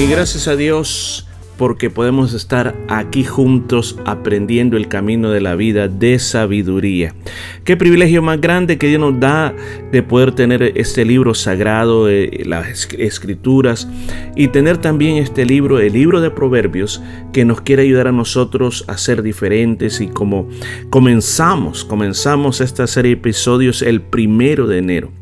Y gracias a Dios porque podemos estar aquí juntos aprendiendo el camino de la vida de sabiduría. Qué privilegio más grande que Dios nos da de poder tener este libro sagrado, las escrituras, y tener también este libro, el libro de Proverbios, que nos quiere ayudar a nosotros a ser diferentes. Y como comenzamos, comenzamos esta serie de episodios el primero de enero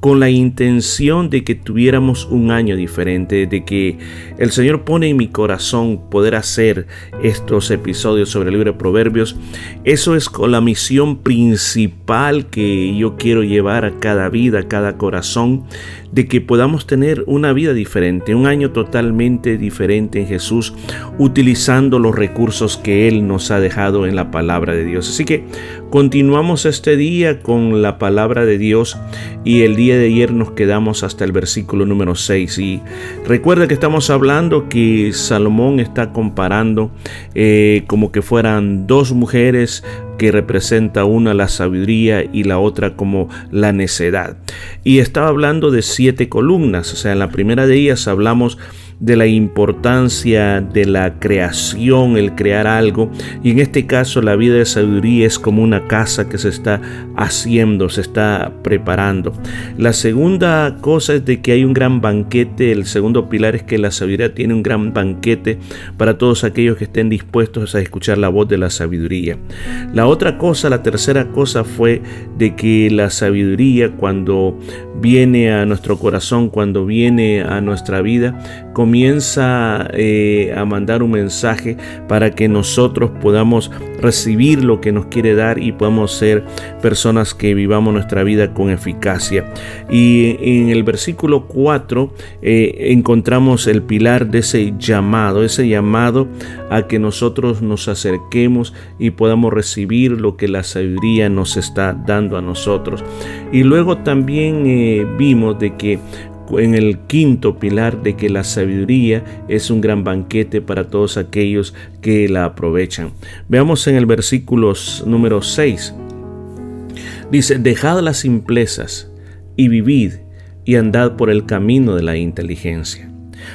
con la intención de que tuviéramos un año diferente, de que el Señor pone en mi corazón poder hacer estos episodios sobre el libro de Proverbios. Eso es con la misión principal que yo quiero llevar a cada vida, a cada corazón, de que podamos tener una vida diferente, un año totalmente diferente en Jesús, utilizando los recursos que Él nos ha dejado en la palabra de Dios. Así que continuamos este día con la palabra de Dios y el día de ayer nos quedamos hasta el versículo número 6. Y recuerda que estamos hablando que Salomón está comparando eh, como que fueran dos mujeres que representa una la sabiduría y la otra como la necedad. Y estaba hablando de siete columnas, o sea, en la primera de ellas hablamos de la importancia de la creación, el crear algo. Y en este caso la vida de sabiduría es como una casa que se está haciendo, se está preparando. La segunda cosa es de que hay un gran banquete. El segundo pilar es que la sabiduría tiene un gran banquete para todos aquellos que estén dispuestos a escuchar la voz de la sabiduría. Otra cosa, la tercera cosa fue de que la sabiduría cuando viene a nuestro corazón, cuando viene a nuestra vida, comienza eh, a mandar un mensaje para que nosotros podamos recibir lo que nos quiere dar y podamos ser personas que vivamos nuestra vida con eficacia. Y en el versículo 4 eh, encontramos el pilar de ese llamado, ese llamado a que nosotros nos acerquemos y podamos recibir lo que la sabiduría nos está dando a nosotros. Y luego también eh, vimos de que en el quinto pilar de que la sabiduría es un gran banquete para todos aquellos que la aprovechan. Veamos en el versículo número 6. Dice, dejad las simplezas y vivid y andad por el camino de la inteligencia.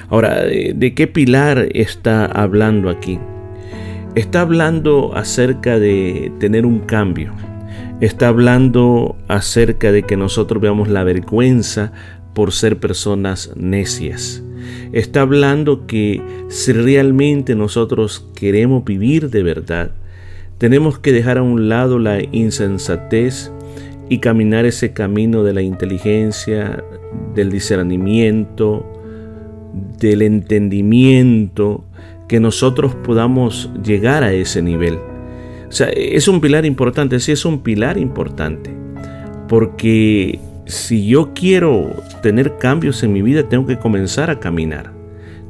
Ahora, ¿de qué pilar está hablando aquí? Está hablando acerca de tener un cambio. Está hablando acerca de que nosotros veamos la vergüenza por ser personas necias. Está hablando que si realmente nosotros queremos vivir de verdad, tenemos que dejar a un lado la insensatez y caminar ese camino de la inteligencia, del discernimiento, del entendimiento, que nosotros podamos llegar a ese nivel. O sea, es un pilar importante, sí es un pilar importante, porque si yo quiero tener cambios en mi vida, tengo que comenzar a caminar.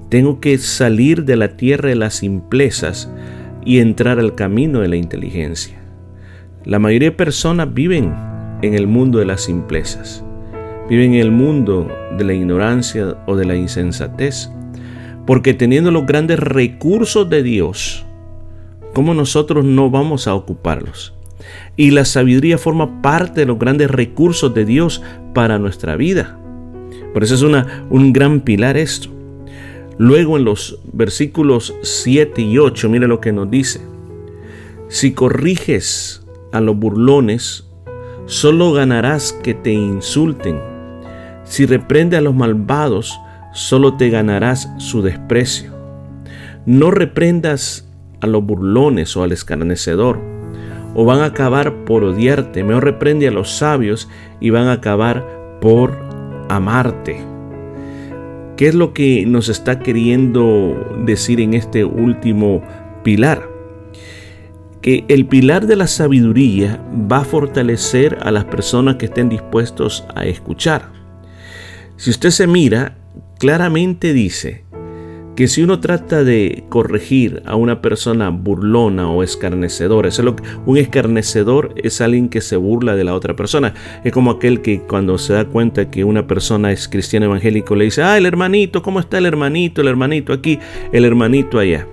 Tengo que salir de la tierra de las simplezas y entrar al camino de la inteligencia. La mayoría de personas viven en el mundo de las simplezas, viven en el mundo de la ignorancia o de la insensatez, porque teniendo los grandes recursos de Dios, ¿cómo nosotros no vamos a ocuparlos? Y la sabiduría forma parte de los grandes recursos de Dios para nuestra vida. Por eso es una, un gran pilar esto. Luego en los versículos 7 y 8, mire lo que nos dice. Si corriges a los burlones, solo ganarás que te insulten. Si reprende a los malvados, solo te ganarás su desprecio. No reprendas a los burlones o al escarnecedor o van a acabar por odiarte. Mejor reprende a los sabios y van a acabar por amarte. ¿Qué es lo que nos está queriendo decir en este último pilar? Que el pilar de la sabiduría va a fortalecer a las personas que estén dispuestos a escuchar. Si usted se mira, claramente dice que si uno trata de corregir a una persona burlona o escarnecedora, es lo un escarnecedor es alguien que se burla de la otra persona. Es como aquel que cuando se da cuenta que una persona es cristiano evangélico le dice, ah, el hermanito, ¿cómo está el hermanito? El hermanito aquí, el hermanito allá.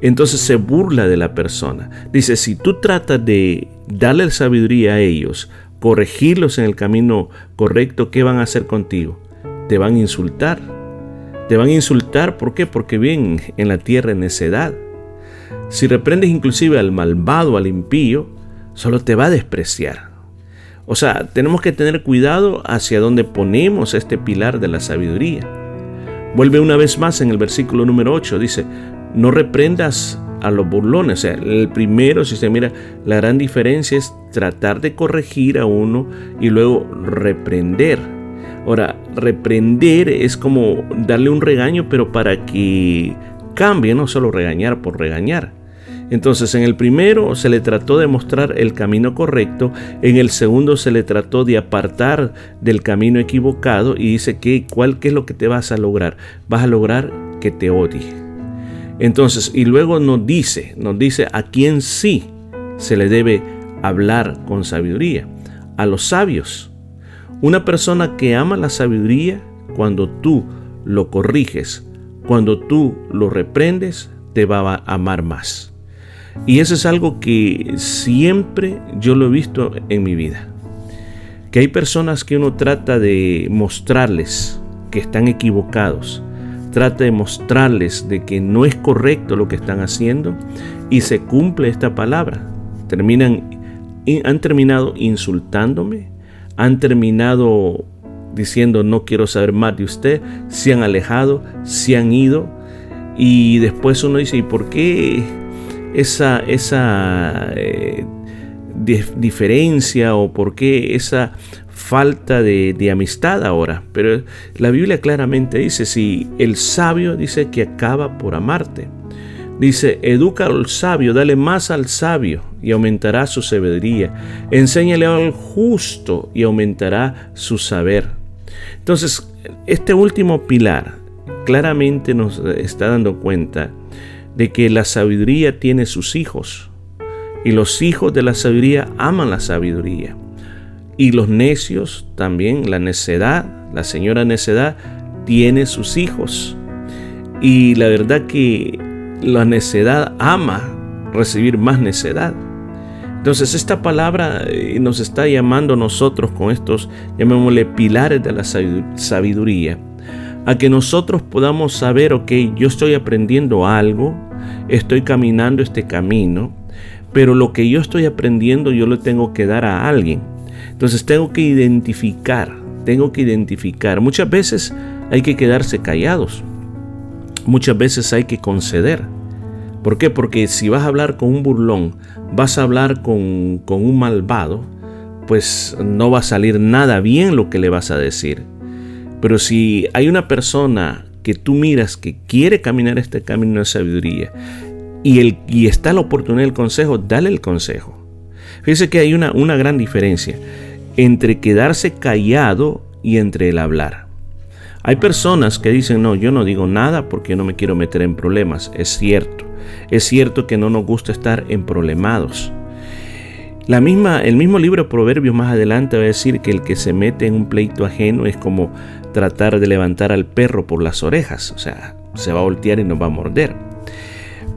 Entonces se burla de la persona. Dice, si tú tratas de darle sabiduría a ellos, corregirlos en el camino correcto, ¿qué van a hacer contigo? Te van a insultar te van a insultar, ¿por qué? Porque viven en la tierra en necedad. Si reprendes inclusive al malvado, al impío, solo te va a despreciar. O sea, tenemos que tener cuidado hacia dónde ponemos este pilar de la sabiduría. Vuelve una vez más en el versículo número 8, dice, no reprendas a los burlones. O sea, el primero, si se mira, la gran diferencia es tratar de corregir a uno y luego reprender. Ahora, reprender es como darle un regaño, pero para que cambie, no solo regañar por regañar. Entonces, en el primero se le trató de mostrar el camino correcto, en el segundo se le trató de apartar del camino equivocado y dice que cuál es lo que te vas a lograr? Vas a lograr que te odie. Entonces, y luego nos dice, nos dice a quién sí se le debe hablar con sabiduría, a los sabios. Una persona que ama la sabiduría, cuando tú lo corriges, cuando tú lo reprendes, te va a amar más. Y eso es algo que siempre yo lo he visto en mi vida. Que hay personas que uno trata de mostrarles que están equivocados, trata de mostrarles de que no es correcto lo que están haciendo y se cumple esta palabra. Terminan, han terminado insultándome, han terminado diciendo no quiero saber más de usted, se han alejado, se han ido y después uno dice, ¿y por qué esa, esa eh, diferencia o por qué esa falta de, de, amistad ahora? Pero la Biblia claramente dice, si el sabio dice que acaba por amarte, Dice, educa al sabio, dale más al sabio y aumentará su sabiduría. Enséñale al justo y aumentará su saber. Entonces, este último pilar claramente nos está dando cuenta de que la sabiduría tiene sus hijos y los hijos de la sabiduría aman la sabiduría. Y los necios también, la necedad, la señora necedad, tiene sus hijos. Y la verdad que la necedad ama recibir más necedad. Entonces esta palabra eh, nos está llamando a nosotros con estos, llamémosle pilares de la sabiduría, a que nosotros podamos saber, ok, yo estoy aprendiendo algo, estoy caminando este camino, pero lo que yo estoy aprendiendo yo lo tengo que dar a alguien. Entonces tengo que identificar, tengo que identificar. Muchas veces hay que quedarse callados muchas veces hay que conceder. ¿Por qué? Porque si vas a hablar con un burlón, vas a hablar con, con un malvado, pues no va a salir nada bien lo que le vas a decir. Pero si hay una persona que tú miras que quiere caminar este camino de sabiduría y, el, y está la oportunidad del consejo, dale el consejo. Fíjese que hay una, una gran diferencia entre quedarse callado y entre el hablar. Hay personas que dicen, no, yo no digo nada porque no me quiero meter en problemas. Es cierto. Es cierto que no nos gusta estar en problemados. La misma, el mismo libro de Proverbios más adelante va a decir que el que se mete en un pleito ajeno es como tratar de levantar al perro por las orejas. O sea, se va a voltear y nos va a morder.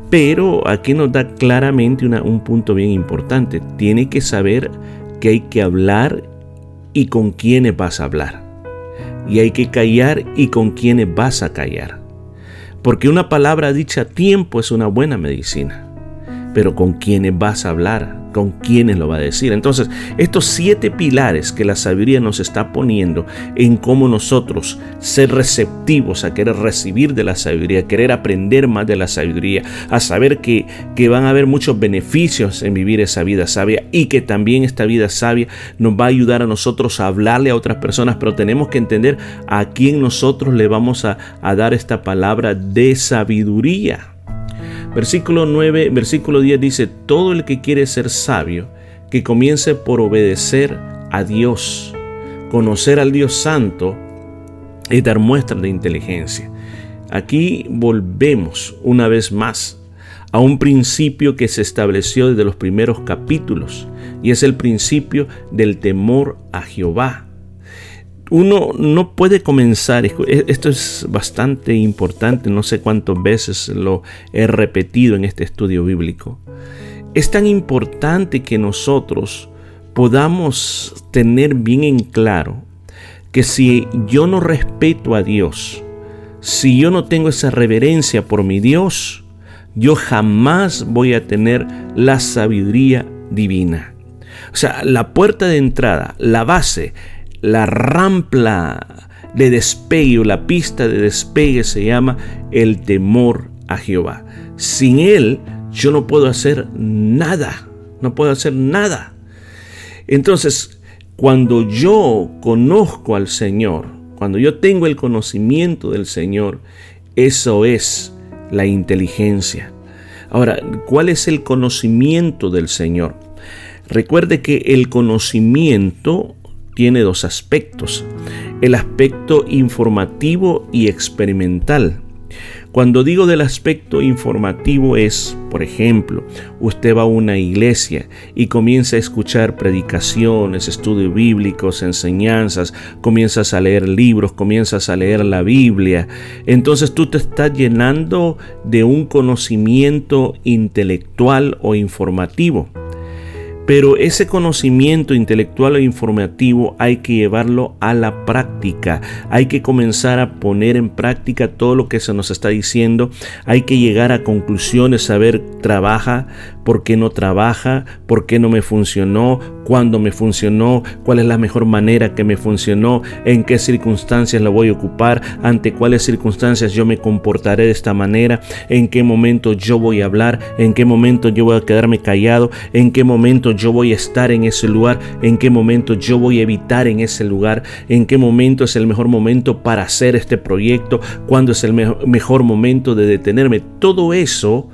Pero aquí nos da claramente un punto bien importante. Tiene que saber que hay que hablar y con quiénes vas a hablar y hay que callar y con quienes vas a callar. Porque una palabra dicha a tiempo es una buena medicina, pero con quienes vas a hablar con quienes lo va a decir. Entonces, estos siete pilares que la sabiduría nos está poniendo en cómo nosotros ser receptivos a querer recibir de la sabiduría, querer aprender más de la sabiduría, a saber que, que van a haber muchos beneficios en vivir esa vida sabia y que también esta vida sabia nos va a ayudar a nosotros a hablarle a otras personas, pero tenemos que entender a quién nosotros le vamos a, a dar esta palabra de sabiduría. Versículo 9, versículo 10 dice, todo el que quiere ser sabio, que comience por obedecer a Dios, conocer al Dios Santo es dar muestras de inteligencia. Aquí volvemos una vez más a un principio que se estableció desde los primeros capítulos y es el principio del temor a Jehová. Uno no puede comenzar, e, esto es bastante importante, no sé cuántas veces lo he repetido en este estudio bíblico. Es tan importante que nosotros podamos tener bien en claro que si yo no respeto a Dios, si yo no tengo esa reverencia por mi Dios, yo jamás voy a tener la sabiduría divina. O sea, la puerta de entrada, la base, la rampla de despegue o la pista de despegue se llama el temor a Jehová. Sin Él yo no puedo hacer nada, no puedo hacer nada. Entonces, cuando yo conozco al Señor, cuando yo tengo el conocimiento del Señor, eso es la inteligencia. Ahora, ¿cuál es el conocimiento del Señor? Recuerde que el conocimiento tiene dos aspectos, el aspecto informativo y experimental. Cuando digo del aspecto informativo es, por ejemplo, usted va a una iglesia y comienza a escuchar predicaciones, estudios bíblicos, enseñanzas, comienzas a leer libros, comienzas a leer la Biblia. Entonces tú te estás llenando de un conocimiento intelectual o informativo. Pero ese conocimiento intelectual e informativo hay que llevarlo a la práctica. Hay que comenzar a poner en práctica todo lo que se nos está diciendo. Hay que llegar a conclusiones, saber trabaja, por qué no trabaja, por qué no me funcionó, cuándo me funcionó, cuál es la mejor manera que me funcionó, en qué circunstancias la voy a ocupar, ante cuáles circunstancias yo me comportaré de esta manera, en qué momento yo voy a hablar, en qué momento yo voy a quedarme callado, en qué momento yo voy a estar en ese lugar, en qué momento yo voy a evitar en ese lugar, en qué momento es el mejor momento para hacer este proyecto, cuándo es el mejor momento de detenerme. Todo eso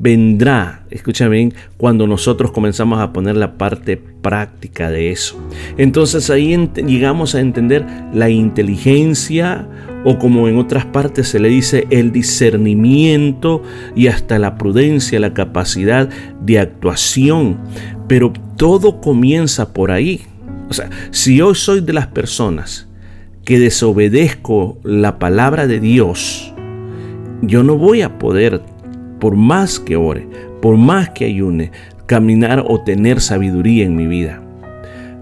vendrá, escúchame bien, cuando nosotros comenzamos a poner la parte práctica de eso. Entonces ahí llegamos a entender la inteligencia o como en otras partes se le dice el discernimiento y hasta la prudencia, la capacidad de actuación. Pero todo comienza por ahí. O sea, si yo soy de las personas que desobedezco la palabra de Dios, yo no voy a poder por más que ore, por más que ayune, caminar o tener sabiduría en mi vida.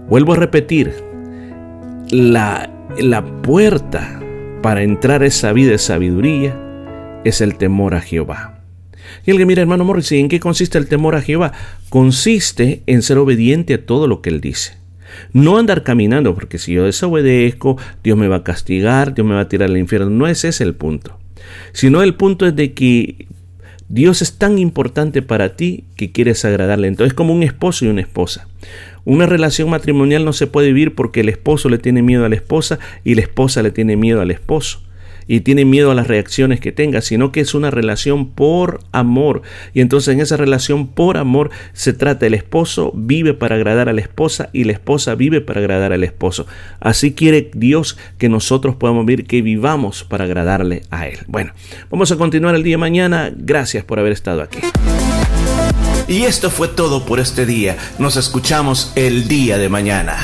Vuelvo a repetir, la, la puerta para entrar a esa vida de sabiduría es el temor a Jehová. Y que mira, hermano Morris, ¿en qué consiste el temor a Jehová? Consiste en ser obediente a todo lo que Él dice. No andar caminando, porque si yo desobedezco, Dios me va a castigar, Dios me va a tirar al infierno. No es ese el punto. Sino el punto es de que Dios es tan importante para ti que quieres agradarle. Entonces, como un esposo y una esposa. Una relación matrimonial no se puede vivir porque el esposo le tiene miedo a la esposa y la esposa le tiene miedo al esposo y tiene miedo a las reacciones que tenga, sino que es una relación por amor. Y entonces en esa relación por amor se trata, el esposo vive para agradar a la esposa y la esposa vive para agradar al esposo. Así quiere Dios que nosotros podamos vivir, que vivamos para agradarle a Él. Bueno, vamos a continuar el día de mañana. Gracias por haber estado aquí. Y esto fue todo por este día. Nos escuchamos el día de mañana.